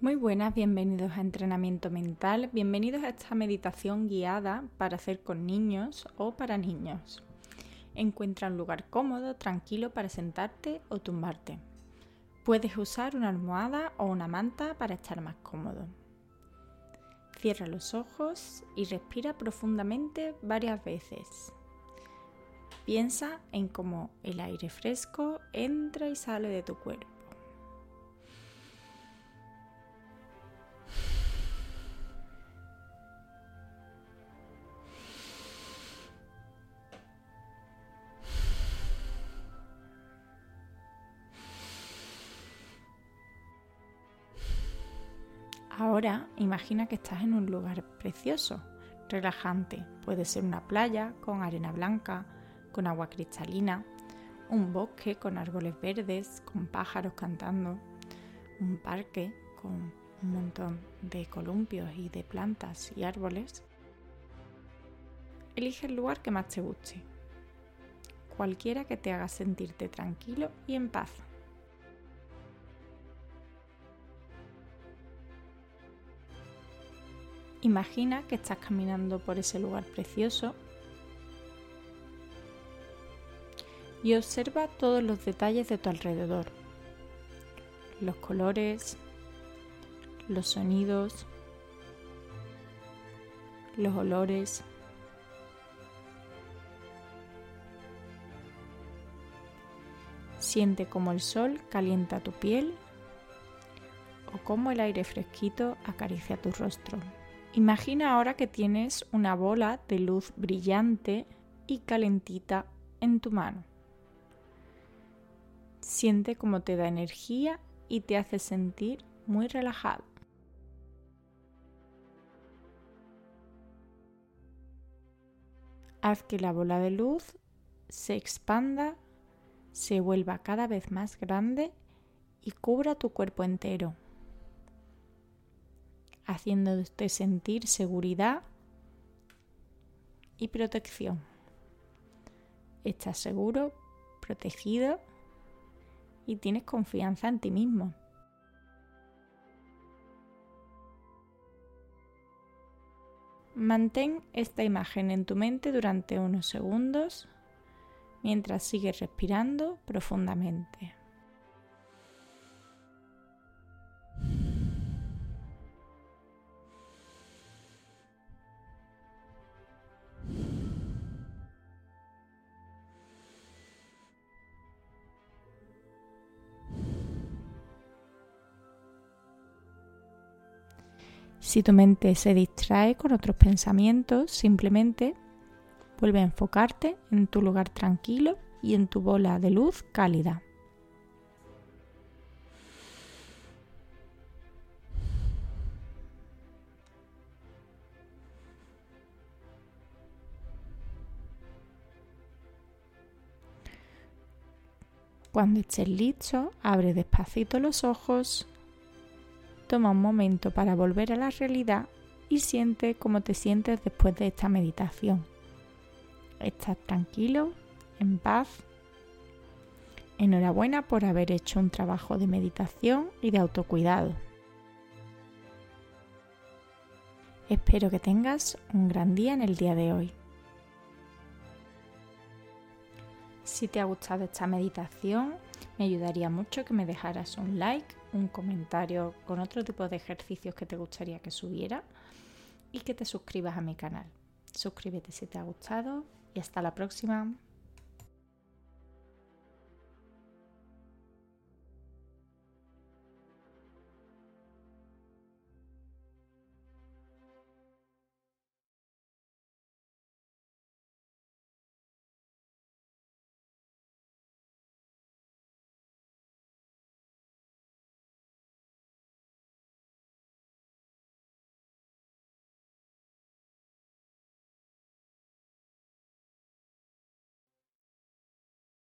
Muy buenas, bienvenidos a Entrenamiento Mental, bienvenidos a esta meditación guiada para hacer con niños o para niños. Encuentra un lugar cómodo, tranquilo para sentarte o tumbarte. Puedes usar una almohada o una manta para estar más cómodo. Cierra los ojos y respira profundamente varias veces. Piensa en cómo el aire fresco entra y sale de tu cuerpo. Ahora imagina que estás en un lugar precioso, relajante. Puede ser una playa con arena blanca, con agua cristalina, un bosque con árboles verdes, con pájaros cantando, un parque con un montón de columpios y de plantas y árboles. Elige el lugar que más te guste, cualquiera que te haga sentirte tranquilo y en paz. Imagina que estás caminando por ese lugar precioso y observa todos los detalles de tu alrededor. Los colores, los sonidos, los olores. Siente cómo el sol calienta tu piel o cómo el aire fresquito acaricia tu rostro. Imagina ahora que tienes una bola de luz brillante y calentita en tu mano. Siente cómo te da energía y te hace sentir muy relajado. Haz que la bola de luz se expanda, se vuelva cada vez más grande y cubra tu cuerpo entero haciéndote sentir seguridad y protección. Estás seguro, protegido y tienes confianza en ti mismo. Mantén esta imagen en tu mente durante unos segundos mientras sigues respirando profundamente. Si tu mente se distrae con otros pensamientos, simplemente vuelve a enfocarte en tu lugar tranquilo y en tu bola de luz cálida. Cuando estés listo, abre despacito los ojos Toma un momento para volver a la realidad y siente cómo te sientes después de esta meditación. Estás tranquilo, en paz. Enhorabuena por haber hecho un trabajo de meditación y de autocuidado. Espero que tengas un gran día en el día de hoy. Si te ha gustado esta meditación, me ayudaría mucho que me dejaras un like, un comentario con otro tipo de ejercicios que te gustaría que subiera y que te suscribas a mi canal. Suscríbete si te ha gustado y hasta la próxima.